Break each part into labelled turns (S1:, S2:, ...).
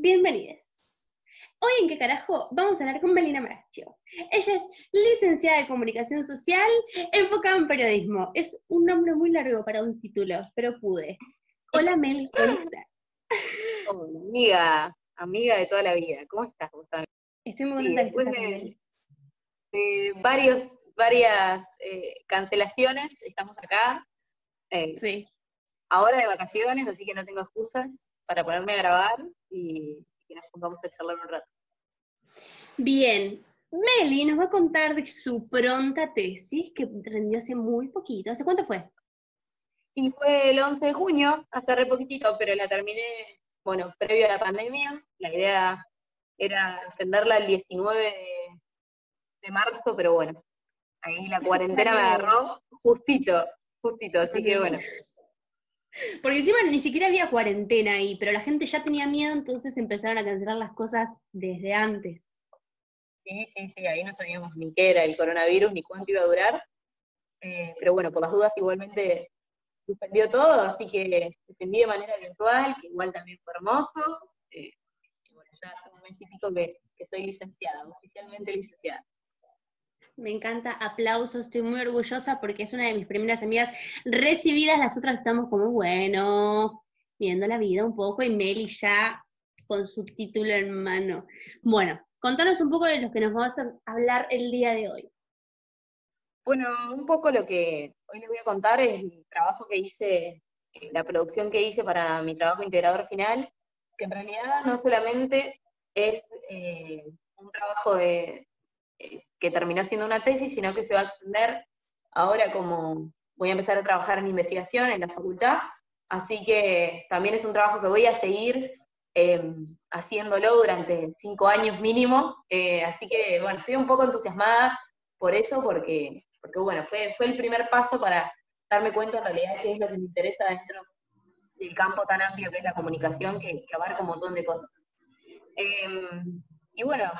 S1: bienvenidos. Hoy en qué carajo vamos a hablar con Melina Maracchio. Ella es licenciada de comunicación social, enfocada en periodismo. Es un nombre muy largo para un título, pero pude. Hola Mel, ¿cómo estás?
S2: Hola, amiga, amiga de toda la vida. ¿Cómo estás, Gustavo?
S1: Estoy muy contenta
S2: después
S1: de,
S2: de, de varios, varias eh, cancelaciones, estamos acá. Eh,
S1: Sí.
S2: Ahora de vacaciones, así que no tengo excusas para ponerme a grabar y que nos pongamos a charlar un rato.
S1: Bien. Meli nos va a contar de su pronta tesis que rendió hace muy poquito. ¿Hace cuánto fue?
S2: Y fue el 11 de junio, hace re poquitito, pero la terminé, bueno, previo a la pandemia. La idea era defenderla el 19 de, de marzo, pero bueno, ahí la cuarentena me agarró justito, justito, así que bueno.
S1: Porque encima ni siquiera había cuarentena ahí, pero la gente ya tenía miedo, entonces empezaron a cancelar las cosas desde antes.
S2: Sí, sí, sí, ahí no sabíamos ni qué era el coronavirus, ni cuánto iba a durar. Eh, pero bueno, por las dudas igualmente suspendió todo, así que defendí de manera virtual, que igual también fue hermoso. Eh, bueno, ya hace un mes que soy licenciada, oficialmente licenciada.
S1: Me encanta, aplausos, estoy muy orgullosa porque es una de mis primeras amigas recibidas, las otras estamos como, bueno, viendo la vida un poco y Meli ya con su título en mano. Bueno, contanos un poco de lo que nos vas a hablar el día de hoy.
S2: Bueno, un poco lo que hoy les voy a contar es el trabajo que hice, eh, la producción que hice para mi trabajo integrador final, que en realidad no solamente es eh, un trabajo de, que terminó siendo una tesis, sino que se va a extender ahora como voy a empezar a trabajar en investigación en la facultad, así que también es un trabajo que voy a seguir eh, haciéndolo durante cinco años mínimo, eh, así que bueno, estoy un poco entusiasmada por eso, porque, porque bueno, fue, fue el primer paso para darme cuenta en realidad qué es lo que me interesa dentro del campo tan amplio que es la comunicación, que, que abarca un montón de cosas. Eh, y bueno,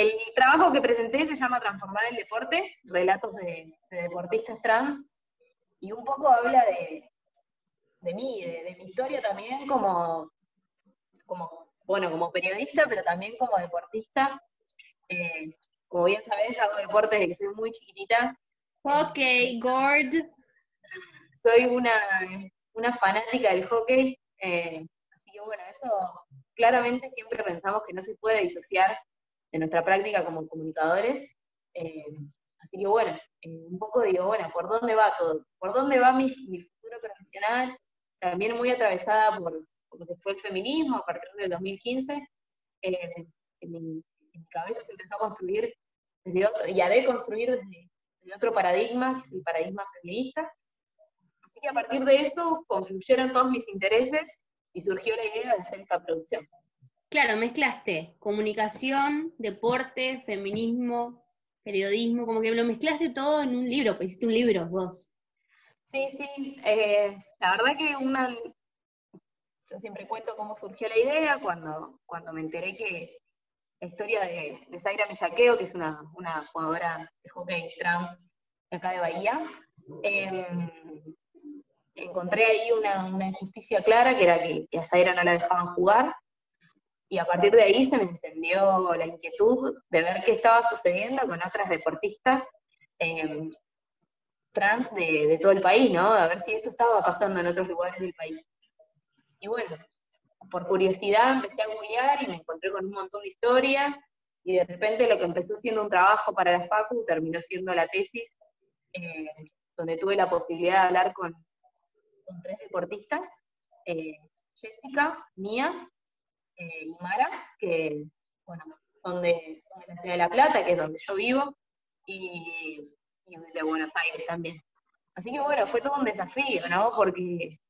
S2: el trabajo que presenté se llama Transformar el Deporte, relatos de, de deportistas trans, y un poco habla de, de mí, de, de, mi historia también como, como, bueno, como periodista, pero también como deportista. Eh, como bien sabés, hago deporte desde que soy muy chiquitita.
S1: Ok, Gord.
S2: Soy una, una fanática del hockey, eh, así que bueno, eso claramente siempre pensamos que no se puede disociar de nuestra práctica como comunicadores. Eh, así que bueno, eh, un poco digo, bueno, ¿por dónde va todo? ¿Por dónde va mi, mi futuro profesional? También muy atravesada por, lo que fue el feminismo a partir del 2015. Eh, en, mi, en, mi, cabeza se empezó a construir desde otro, y a deconstruir desde, desde otro paradigma, que es el paradigma feminista. Así que a partir de eso confluyeron todos mis intereses y surgió la idea de hacer esta producción.
S1: Claro, mezclaste comunicación, deporte, feminismo, periodismo, como que lo mezclaste todo en un libro, pues hiciste un libro vos.
S2: Sí, sí, eh, la verdad que una, yo siempre cuento cómo surgió la idea, cuando, cuando me enteré que la historia de, de Zaira Mellaqueo, que es una, una jugadora de hockey trans de acá de Bahía, eh, encontré ahí una, una, injusticia clara, que era que, que a Zaira no la dejaban jugar, y a partir de ahí se me encendió la inquietud de ver qué estaba sucediendo con otras deportistas eh, trans de, de, todo el país, ¿no? A ver si esto estaba pasando en otros lugares del país. Y bueno, por curiosidad empecé a googlear y me encontré con un montón de historias, y de repente lo que empezó siendo un trabajo para la FACU terminó siendo la tesis, eh, donde tuve la posibilidad de hablar con, con tres deportistas, eh, Jessica, Mía, eh, y que bueno, son de, son la ciudad de La Plata, que es donde yo vivo, y, de Buenos Aires también. Así que bueno, fue todo un desafío, ¿no? Porque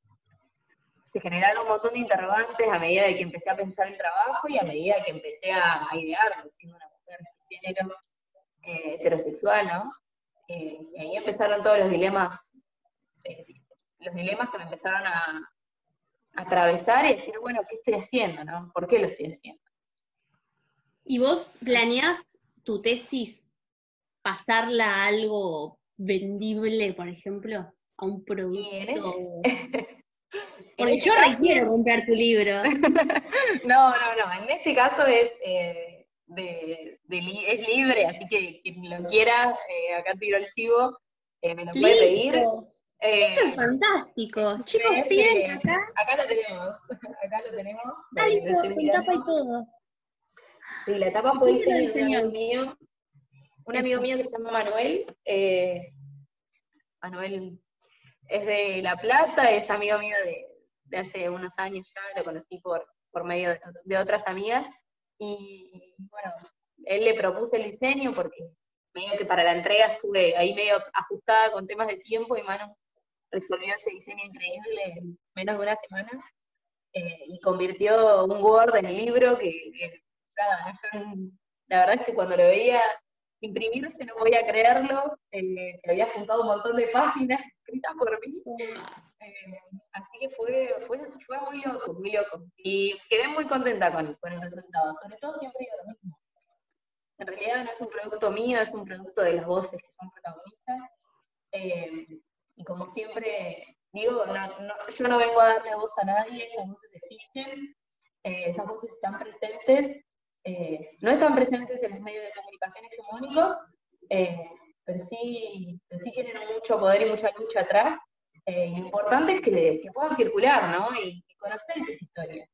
S2: se generaron un montón de interrogantes a medida de que empecé a pensar el trabajo y a medida que empecé a, a idearlo, siendo una mujer de género eh, heterosexual, ¿no? Eh, y ahí empezaron todos los dilemas, eh, los dilemas que me empezaron a, atravesar y decir, bueno, ¿qué estoy haciendo? ¿no? ¿Por qué lo estoy haciendo?
S1: ¿Y vos planeás tu tesis pasarla a algo vendible, por ejemplo? ¿A un producto?
S2: En,
S1: Porque este yo quiero comprar tu libro.
S2: no, no, no. En este caso es, eh, de, es libre, así que quien lo quiera, eh, acá tiro el chivo, eh, me lo puede pedir.
S1: Esto es fantástico. Chicos, piden
S2: acá. Acá lo tenemos. Acá lo tenemos.
S1: Ay, tapa y todo.
S2: Sí, la tapa fue diseñada de un amigo mío. Un amigo mío que se llama Manuel. Manuel es de La Plata, es amigo mío de, de hace unos años ya, lo conocí por, por medio de, otras amigas, y bueno, él le propuse el diseño porque medio que para la entrega estuve ahí medio ajustada con temas de tiempo y Manu resolvió ese diseño increíble en menos de una semana eh, y convirtió un Word en el libro que, la verdad es que cuando lo veía imprimirse no voy a creerlo, eh, que había juntado un montón de páginas escritas por mí. Eh, así que fue, fue, fue, muy loco, muy loco. Y quedé muy contenta con, con, el resultado. Sobre todo siempre digo lo mismo. En realidad no es un producto mío, es un producto de las voces que son protagonistas. Eh, y como siempre digo, yo no vengo a darle voz a nadie, esas voces existen, eh, esas voces están presentes. no están presentes en los medios de comunicación hegemónicos, pero, sí, pero sí tienen mucho poder y mucha lucha atrás eh, lo importante es que, puedan circular, ¿no? Y, conocer esas historias.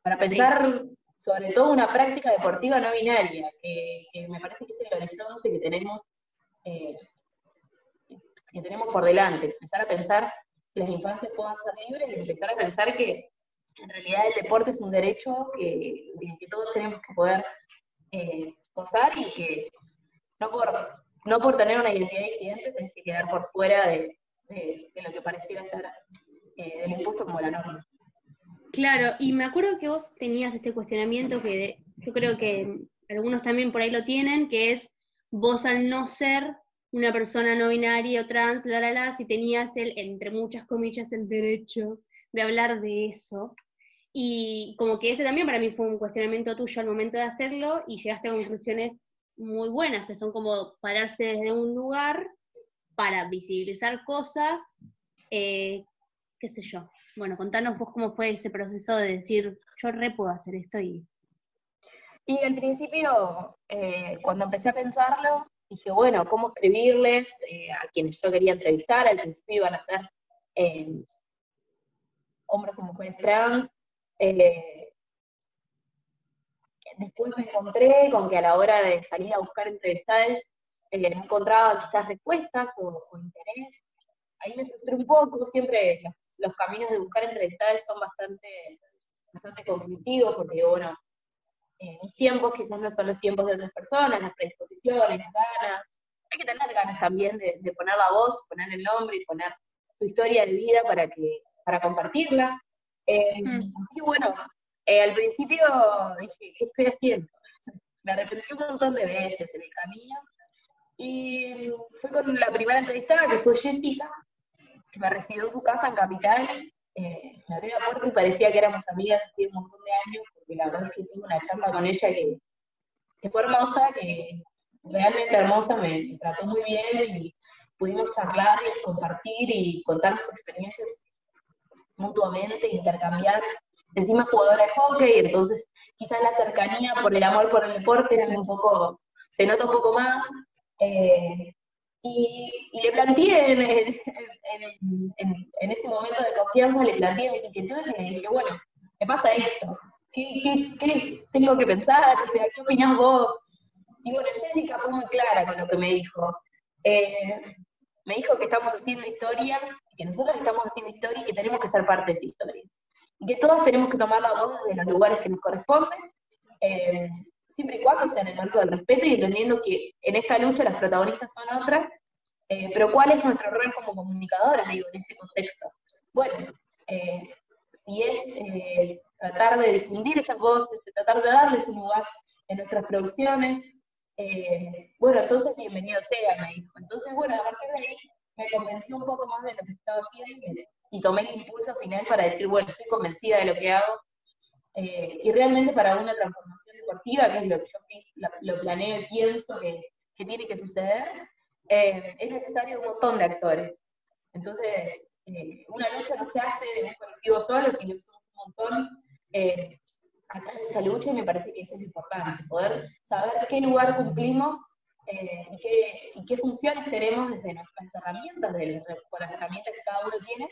S2: Para pensar sobre todo una práctica deportiva no binaria, que, me parece que es el horizonte que tenemos, eh, que tenemos por delante. Empezar a pensar que las infancias puedan ser libres empezar a pensar que en realidad el deporte es un derecho que, que todos tenemos que poder eh, gozar y que no por, no por tener una identidad disidente tenés que quedar por fuera de, lo que pareciera ser eh, el impuesto como la norma.
S1: Claro, y me acuerdo que vos tenías este cuestionamiento que yo creo que algunos también por ahí lo tienen, que es vos al no ser una persona no binaria o trans, la, la, si tenías el, entre muchas comillas, el derecho de hablar de eso. Y como que ese también para mí fue un cuestionamiento tuyo al momento de hacerlo y llegaste a conclusiones muy buenas, que son como pararse desde un lugar para visibilizar cosas, eh, qué sé yo. Bueno, contanos vos cómo fue ese proceso de decir, yo re puedo hacer esto y...
S2: Y al principio, eh, cuando empecé a pensarlo, dije, bueno, ¿cómo escribirles eh, a quienes yo quería entrevistar? Al principio iban a ser hombres y mujeres trans. después me encontré con que a la hora de salir a buscar entrevistadas no encontraba quizás respuestas o, interés. Ahí me frustré un poco, siempre los, caminos de buscar entrevistadas son bastante, bastante conflictivos, porque bueno, en mis tiempos quizás no son los tiempos de otras personas, las predisposiciones, las ganas. Hay que tener ganas también de, poner la voz, poner el nombre y poner su historia de vida para, que, para compartirla. Eh, mm. Así que bueno, eh, al principio dije, ¿qué estoy haciendo? Me arrepentí un montón de veces en el camino, y fue con la primera entrevistada, que fue Jessica, que me recibió en su casa en Capital. Eh, me abrió la puerta y parecía que éramos amigas hace un montón de años, porque la verdad es que tuve una charla con ella que, fue hermosa, que realmente hermosa, me, trató muy bien y pudimos charlar y compartir y contarnos experiencias mutuamente, intercambiar. Encima jugadora de hockey, entonces quizás la cercanía por el amor por el deporte se nota un poco más, eh, y, le planteé en, ese momento de confianza, le planteé mis inquietudes y le dije, bueno, me pasa esto, ¿qué, tengo que pensar? ¿Qué opinás vos? Y bueno, Jessica fue muy clara con lo que me dijo. Eh, me dijo que estamos haciendo historia, que nosotros estamos haciendo historia y que tenemos que ser parte de esa historia. Y que todos tenemos que tomar la voz de los lugares que nos corresponden. Eh, siempre y cuando sea en el marco del respeto y entendiendo que en esta lucha las protagonistas son otras, eh, pero ¿cuál es nuestro rol como comunicadoras, digo, en este contexto? Bueno, eh, si es eh, tratar de difundir esas voces, tratar de darles un lugar en nuestras producciones, bueno, entonces bienvenido sea, me dijo. Entonces, bueno, a partir de ahí me convencí un poco más de lo que estaba haciendo y tomé el impulso final para decir, bueno, estoy convencida de lo que hago, eh, y realmente para una transformación deportiva, que es lo que yo lo planeo y pienso que, que tiene que suceder, eh, es necesario un montón de actores. Entonces,
S3: eh, una lucha no se hace de un colectivo solo, sino que somos un montón eh, atrás de esta lucha y me parece que eso es importante, poder saber qué lugar cumplimos eh, y, qué, funciones tenemos desde nuestras herramientas, con las herramientas que cada uno tiene,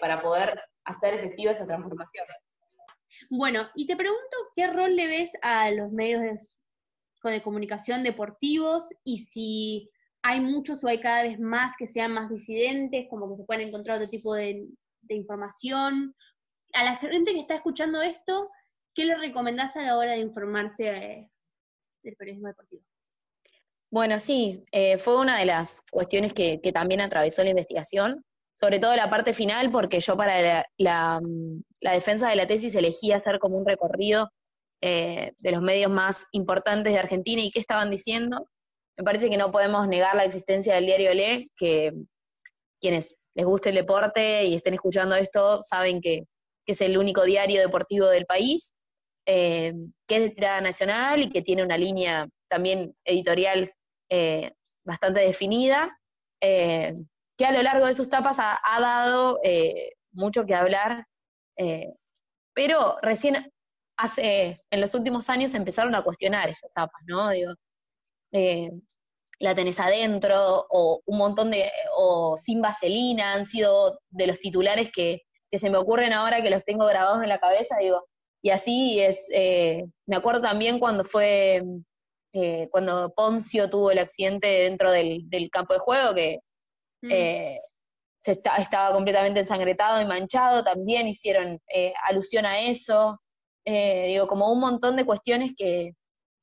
S3: para poder hacer efectiva esa transformación.
S1: Bueno, y te pregunto qué rol le ves a los medios de comunicación deportivos y si hay muchos o hay cada vez más que sean más disidentes, como que se pueden encontrar otro tipo de, información. A la gente que está escuchando esto, ¿qué le recomendás a la hora de informarse eh, del periodismo deportivo?
S2: Bueno, sí, eh, fue una de las cuestiones que, también atravesó la investigación, sobre todo la parte final, porque yo para la, defensa de la tesis elegí hacer como un recorrido eh, de los medios más importantes de Argentina y qué estaban diciendo. Me parece que no podemos negar la existencia del diario Le, que quienes les guste el deporte y estén escuchando esto saben que, es el único diario deportivo del país, eh, que es de tirada nacional y que tiene una línea también editorial eh, bastante definida, que a lo largo de sus tapas ha, dado mucho que hablar, pero recién hace, en los últimos años empezaron a cuestionar esas tapas, ¿no? Digo, eh, la tenés adentro, o un montón de, o sin vaselina, han sido de los titulares que, se me ocurren ahora que los tengo grabados en la cabeza, digo, y así es, eh, me acuerdo también cuando fue, eh, cuando Poncio tuvo el accidente dentro del, campo de juego, que mm. Se estaba completamente ensangretado y manchado, también hicieron alusión a eso, digo, como un montón de cuestiones que,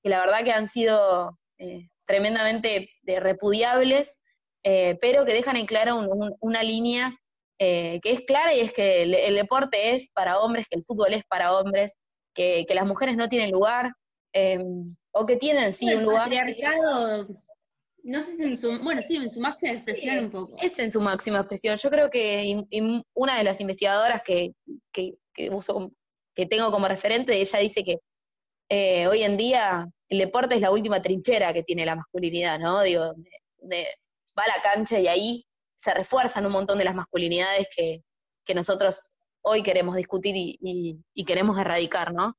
S2: que la verdad que han sido eh, tremendamente eh, repudiables, eh, pero que dejan en claro una línea que es clara y es que el, deporte es para hombres, que el fútbol es para hombres, que, las mujeres no tienen lugar, o que tienen sí un lugar.
S1: No sé si en su, bueno, sí, en su máxima expresión un poco.
S2: Es en su máxima expresión. Yo creo que una de las investigadoras que, que, uso, que tengo como referente, ella dice que hoy en día el deporte es la última trinchera que tiene la masculinidad, ¿no? Digo, de, va a la cancha y ahí se refuerzan un montón de las masculinidades que, nosotros hoy queremos discutir y, queremos erradicar, ¿no?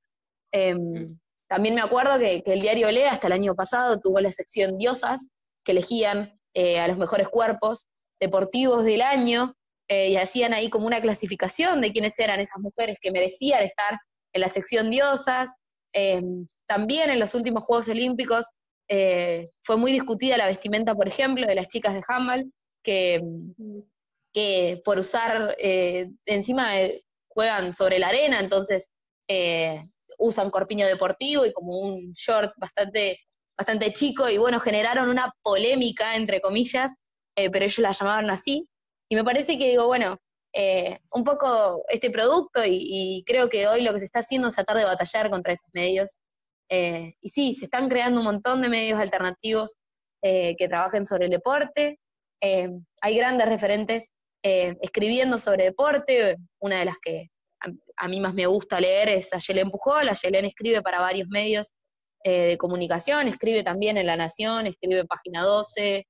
S2: Em, mm. también me acuerdo que, el diario Lea hasta el año pasado tuvo la sección Diosas, que elegían eh, a los mejores cuerpos deportivos del año eh, y hacían ahí como una clasificación de quiénes eran esas mujeres que merecían estar en la sección Diosas. Em, también en los últimos Juegos Olímpicos eh, fue muy discutida la vestimenta, por ejemplo, de las chicas de handball, que, que por usar, eh, encima juegan sobre la arena, entonces eh, usan corpiño deportivo y como un short bastante, bastante chico, y bueno, generaron una polémica, entre comillas, pero ellos la llamaban así. Y me parece que digo, bueno, un poco este producto y, creo que hoy lo que se está haciendo es tratar de batallar contra esos medios eh, y sí, se están creando un montón de medios alternativos eh, que trabajen sobre el deporte. Eh, hay grandes referentes escribiendo sobre deporte. Una de las que a, mí más me gusta leer es Ayelen Pujol. Ayelen escribe para varios medios de comunicación, escribe también en La Nación, escribe en Página 12.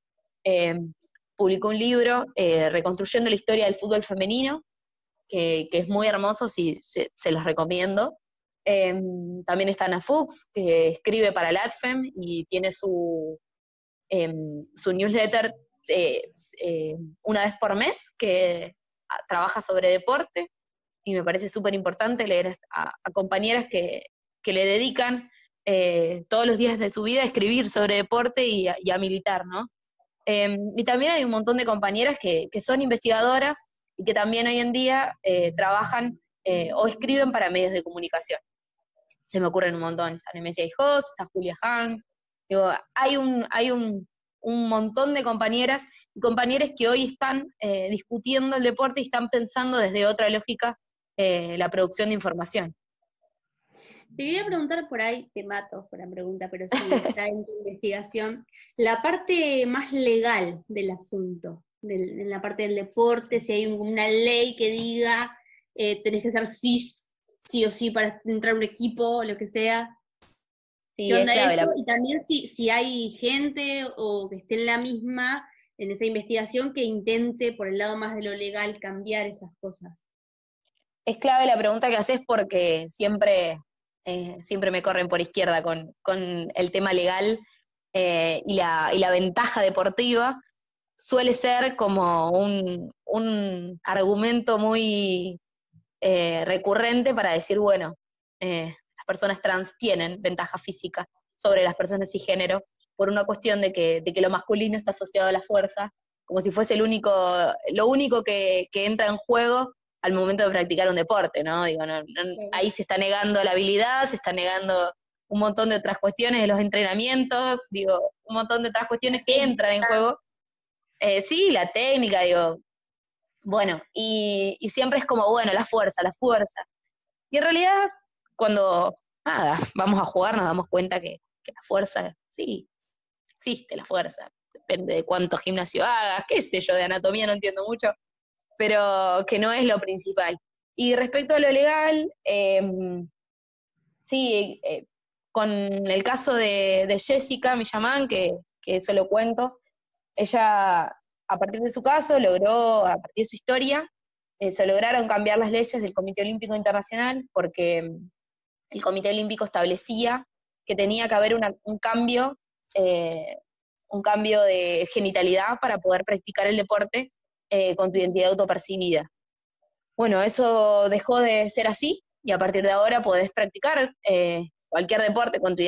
S2: publicó un libro reconstruyendo la historia del fútbol femenino, que, es muy hermoso, sí, se, se los recomiendo. Em, también está Ana Fuchs, que escribe para el ADFEM y tiene su, em, su newsletter eh, eh, una vez por mes, que trabaja sobre deporte, y me parece súper importante leer a, compañeras que, le dedican eh, todos los días de su vida a escribir sobre deporte y a, militar, ¿no? Em, y también hay un montón de compañeras que, que, son investigadoras y que también hoy en día trabajan o escriben para medios de comunicación se me ocurren un montón. Está Nemesia y Host, está Julia Hank. Digo, hay un, hay un, montón de compañeras y compañeros que hoy están eh, discutiendo el deporte y están pensando desde otra lógica eh, la producción de información.
S1: Te quería preguntar por ahí, te mato por la pregunta, pero sí está en tu investigación, la parte más legal del asunto, en la parte del deporte, si hay una ley que diga eh, tenés que ser cis sí o sí para entrar a un equipo, lo que sea. ¿Qué onda eso? Y también si, si hay gente o que esté en la misma en esa investigación que intente por el lado más de lo legal cambiar esas cosas.
S2: Es clave la pregunta que haces porque siempre, eh, siempre me corren por izquierda con, el tema legal eh, y, la, y, la, ventaja deportiva. Suele ser como un, un argumento muy eh, recurrente para decir, bueno, las personas trans tienen ventaja física sobre las personas cisgénero por una cuestión de que, de que lo masculino está asociado a la fuerza, como si fuese el único, lo único que, entra en juego al momento de practicar un deporte, ¿no? Digo, ahí se está negando la habilidad, se está negando un montón de otras cuestiones de los entrenamientos, digo, un montón de otras cuestiones que entran en juego. Eh, sí, la técnica, digo, bueno, y, siempre es como, bueno, la fuerza, la fuerza. Y en realidad, cuando, nada, vamos a jugar, nos damos cuenta que, que la fuerza, sí, existe la fuerza. Depende de cuánto gimnasio hagas, qué sé yo, de anatomía no entiendo mucho, pero que no es lo principal. Y respecto a lo legal, em, sí, eh, con el caso de, Jessica Millamán, que, que eso lo cuento, ella, a partir de su caso, logró, a partir de su historia, eh, se lograron cambiar las leyes del Comité Olímpico Internacional porque em, el Comité Olímpico establecía que tenía que haber un cambio eh, un cambio de genitalidad para poder practicar el deporte eh, con tu identidad autopercibida. Bueno, eso dejó de ser así y a partir de ahora podés practicar eh, cualquier deporte con tu,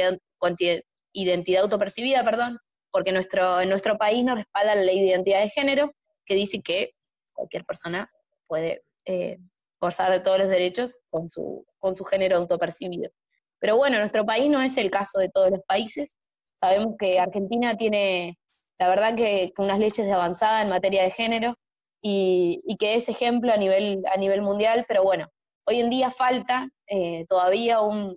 S2: identidad autopercibida, perdón, porque nuestro, en nuestro país nos respalda la ley de identidad de género que dice que cualquier persona puede gozar de todos los derechos con su, con su género autopercibido. Pero bueno, nuestro país no es el caso de todos los países Sabemos que Argentina tiene, la verdad, que, unas leyes de avanzada en materia de género y, que es ejemplo a nivel, a nivel mundial, pero bueno, hoy en día falta eh, todavía un,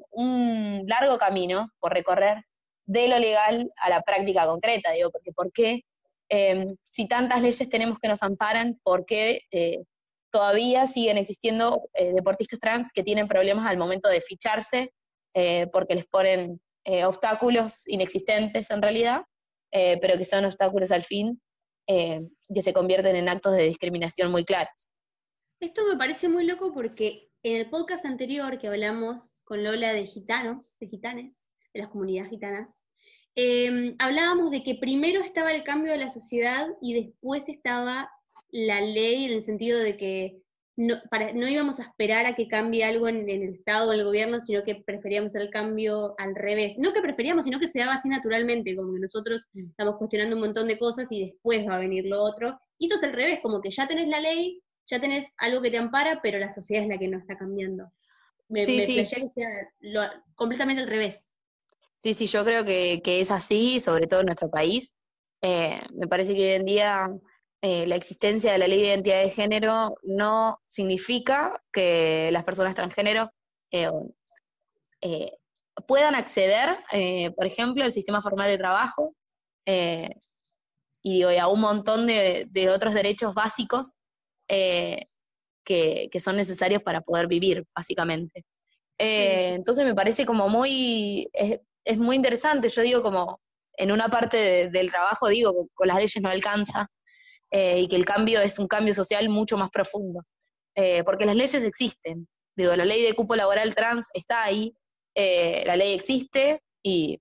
S2: largo camino por recorrer de lo legal a la práctica concreta, digo, porque ¿por qué? Em, si tantas leyes tenemos que nos amparan, ¿por qué eh, todavía siguen existiendo eh, deportistas trans que tienen problemas al momento de ficharse porque les ponen eh, obstáculos inexistentes en realidad, eh, pero que son obstáculos al fin, eh, que se convierten en actos de discriminación muy claros.
S1: Esto me parece muy loco porque en el podcast anterior que hablamos con Lola de gitanos, de gitanes, de las comunidades gitanas, hablábamos de que primero estaba el cambio de la sociedad y después estaba la ley en el sentido de que no, para, no íbamos a esperar a que cambie algo en, el Estado o en el gobierno, sino que preferíamos el cambio al revés. No que preferíamos, sino que se daba así naturalmente, como que nosotros mm. estamos cuestionando un montón de cosas y después va a venir lo otro. Y esto es al revés, como que ya tenés la ley, ya tenés algo que te ampara, pero la sociedad es la que no está cambiando. Me, sí, que sea completamente al revés.
S2: Sí, sí, yo creo que, es así, sobre todo en nuestro país. Eh, me parece que hoy en día eh, la existencia de la ley de identidad de género no significa que las personas transgénero eh, eh, puedan acceder, por ejemplo, al sistema formal de trabajo y a un montón de, otros derechos básicos que, son necesarios para poder vivir, básicamente. entonces me parece como muy, es, muy interesante, yo digo como en una parte del trabajo, digo, con las leyes no alcanza, eh, y que el cambio es un cambio social mucho más profundo. Eh, porque las leyes existen. Digo, la ley de cupo laboral trans está ahí, eh, la ley existe y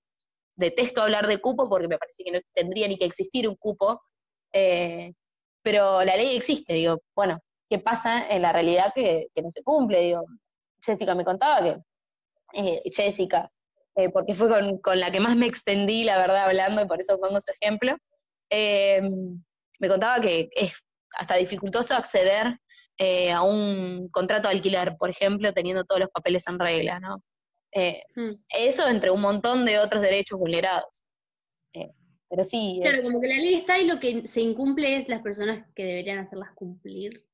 S2: detesto hablar de cupo porque me parece que no tendría ni que existir un cupo, pero la ley existe, digo, bueno, ¿qué pasa en la realidad que, no se cumple? Digo, Jessica me contaba que, Jessica, porque fue con, con, la que más me extendí, la verdad, hablando, y por eso pongo su ejemplo, me contaba que es hasta dificultoso acceder eh, a un contrato de alquiler, por ejemplo, teniendo todos los papeles en regla, ¿no? Eh, hmm. Eso entre un montón de otros derechos vulnerados. Eh, pero sí.
S1: Claro, como que la ley está y lo que se incumple es las personas que deberían hacerlas cumplir.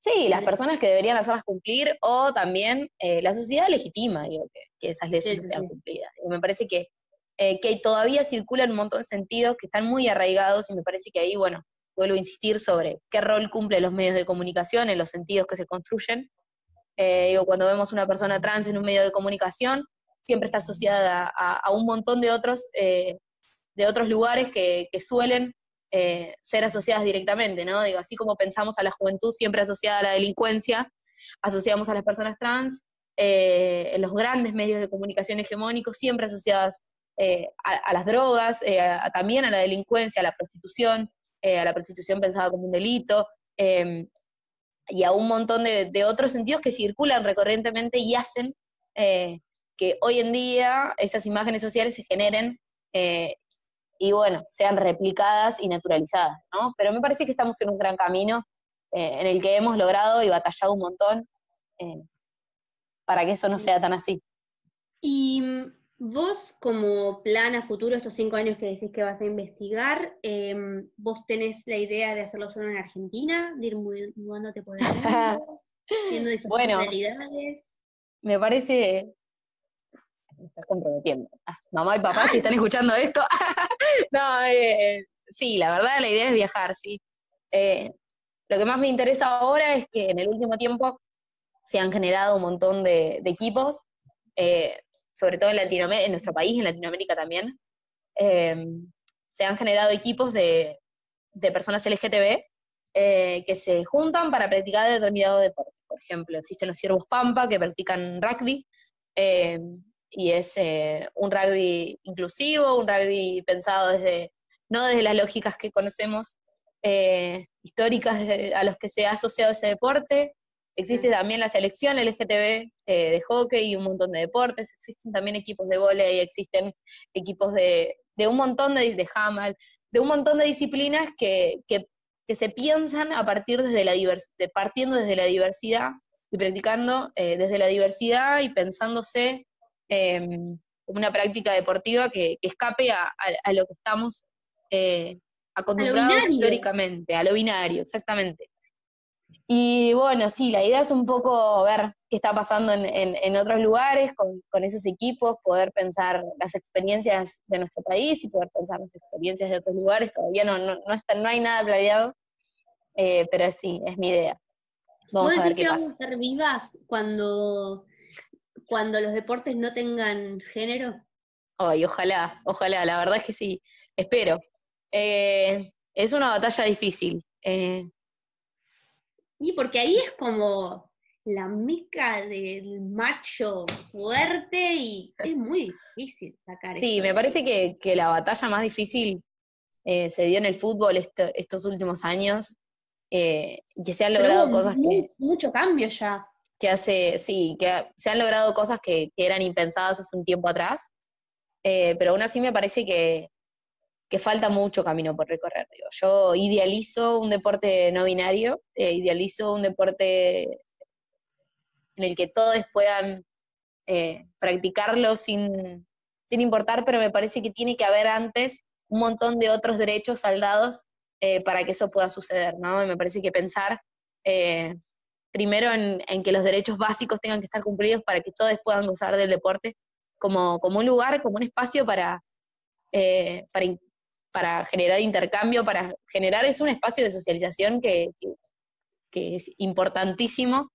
S2: Sí, las personas que deberían hacerlas cumplir o también la sociedad legitima, digo, que, esas leyes sean cumplidas. me parece que eh, que todavía circulan un montón de sentidos que están muy arraigados y me parece que ahí, bueno, vuelvo a insistir sobre qué rol cumplen los medios de comunicación en los sentidos que se construyen. Eh, digo, cuando vemos una persona trans en un medio de comunicación, siempre está asociada a, un montón de otros, eh, de otros lugares que, suelen eh, ser asociadas directamente, ¿no? Digo, así como pensamos a la juventud siempre asociada a la delincuencia, asociamos a las personas trans en los grandes medios de comunicación hegemónicos, siempre asociadas eh, a, las drogas, también a la delincuencia, a la prostitución, a la prostitución pensada como un delito, em, y a un montón de, de, otros sentidos que circulan recurrentemente y hacen que hoy en día esas imágenes sociales se generen y bueno, sean replicadas y naturalizadas, ¿no? Pero me parece que estamos en un gran camino eh, en el que hemos logrado y batallado un montón eh, para que eso no sea tan así.
S1: Y vos, como plan a futuro, estos cinco años que decís que vas a investigar, em, ¿vos tenés la idea de hacerlo solo en Argentina? ¿De ir mudándote por el mundo? ¿Viendo diferentes bueno, realidades?
S2: Me parece me estás comprometiendo. Ah, mamá y papá, si están escuchando esto. no, eh, sí, la verdad la idea es viajar, sí. Eh, lo que más me interesa ahora es que en el último tiempo se han generado un montón de, equipos, eh, sobre todo en Latinoamérica, en nuestro país, en Latinoamérica también. se han generado equipos de, personas LGTB que se juntan para practicar determinado deporte. Por ejemplo, existen los ciervos Pampa que practican rugby, y es eh, un rugby inclusivo, un rugby pensado desde, no desde las lógicas que conocemos eh, históricas a los que se ha asociado ese deporte. Existe también la selección LGTB eh, de hockey y un montón de deportes. Existen también equipos de volei, existen equipos de, un montón de, de hamal, de un montón de disciplinas que, se piensan a partir desde la de, partiendo desde la diversidad y practicando desde la diversidad y pensándose Em, como una práctica deportiva que, escape a, lo que estamos eh, acostumbrados históricamente, a lo binario, exactamente. Y bueno, sí, la idea es un poco ver qué está pasando en, otros lugares con, esos equipos, poder pensar las experiencias de nuestro país y poder pensar las experiencias de otros lugares. Todavía no, no, no, hay nada planeado, eh, pero sí, es mi idea.
S1: Vamos a ver qué que vamos a estar vivas cuando cuando los deportes no tengan género?
S2: Ay, ojalá, ojalá, la verdad es que sí, espero. Eh, es una batalla difícil. Eh.
S1: Y porque ahí es como la mica del macho fuerte y es muy difícil sacar
S2: Sí, me parece que, la batalla más difícil eh, se dio en el fútbol estos últimos años, que se han logrado cosas que...
S1: Mucho cambio ya.
S2: que hace, sí, que se han logrado cosas que, eran impensadas hace un tiempo atrás, eh, pero aún así me parece que, falta mucho camino por recorrer. Yo idealizo un deporte no binario, eh, idealizo un deporte en el que todos puedan eh, practicarlo sin, sin, importar, pero me parece que tiene que haber antes un montón de otros derechos saldados para que eso pueda suceder, ¿no? me parece que pensar primero en, que los derechos básicos tengan que estar cumplidos para que todos puedan gozar del deporte como, como un lugar, como un espacio para, eh, para, generar intercambio, para generar, es un espacio de socialización que, es importantísimo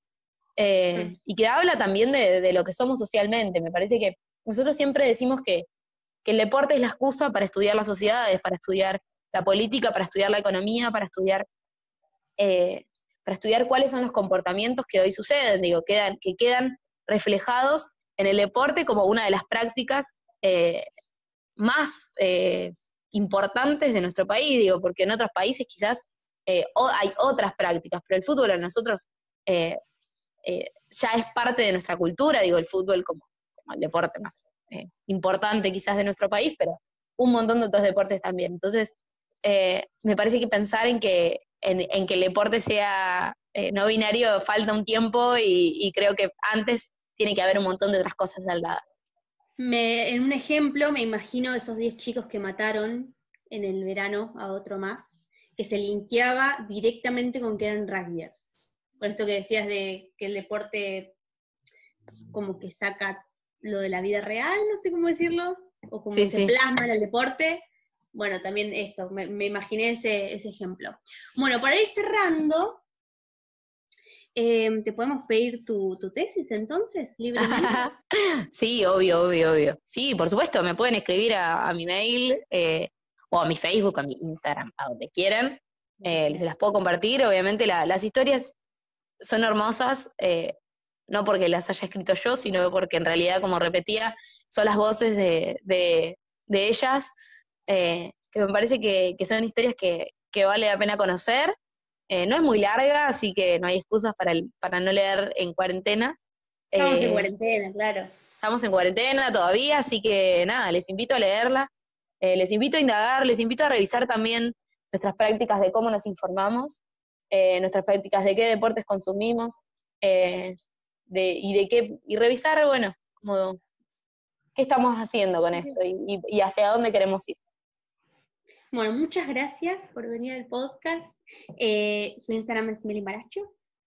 S2: eh, mm. y que habla también de, lo que somos socialmente. Me parece que nosotros siempre decimos que, el deporte es la excusa para estudiar las sociedades, para estudiar la política, para estudiar la economía, para estudiar eh, para estudiar cuáles son los comportamientos que hoy suceden, digo, quedan, que quedan reflejados en el deporte como una de las prácticas eh, más eh, importantes de nuestro país, digo, porque en otros países quizás eh, hay otras prácticas, pero el fútbol a nosotros ya es parte de nuestra cultura, digo, el fútbol como, el deporte más importante quizás de nuestro país, pero un montón de otros deportes también. Entonces, me parece que pensar en que en, que el deporte sea eh, no binario falta un tiempo y, creo que antes tiene que haber un montón de otras cosas al lado.
S1: En un ejemplo, me imagino esos 10 chicos que mataron en el verano a otro más, que se linkeaba directamente con que eran rugbyers. Por esto que decías de que el deporte como que saca lo de la vida real, no sé cómo decirlo, o como se plasma en el deporte, bueno, también eso, me, imaginé ese, ejemplo. Bueno, para ir cerrando, em, ¿te podemos pedir tu, tesis entonces, libremente?
S2: sí, obvio, obvio, obvio. Sí, por supuesto, me pueden escribir a, mi mail, eh, o a mi Facebook, a mi Instagram, a donde quieran. Eh, se las puedo compartir. Obviamente las historias son hermosas, eh, no porque las haya escrito yo, sino porque en realidad, como repetía, son las voces de, de, ellas, eh, que me parece que, son historias que, que, vale la pena conocer. No es muy larga, así que no hay excusas para, para no leer en cuarentena.
S1: Estamos en cuarentena, claro.
S2: Estamos en cuarentena todavía, así que nada, les invito a leerla. Eh, les invito a indagar, les invito a revisar también nuestras prácticas de cómo nos informamos, eh, nuestras prácticas de qué deportes consumimos, eh, y de qué, y revisar, bueno, qué estamos haciendo con esto y, hacia dónde queremos ir.
S1: Bueno, muchas gracias por venir al podcast. su Instagram es Meli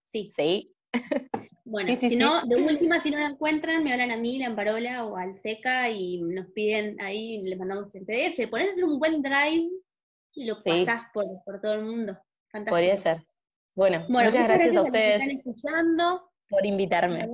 S2: Sí. Sí.
S1: Bueno, si no, de última, si no la encuentran, me hablan a mí, la Amparola o al Seca y nos piden ahí, les mandamos el PDF. Podés hacer un buen drive y lo pasás por, todo el mundo.
S2: Fantástico. Podría ser. Bueno, muchas, gracias, a ustedes por invitarme.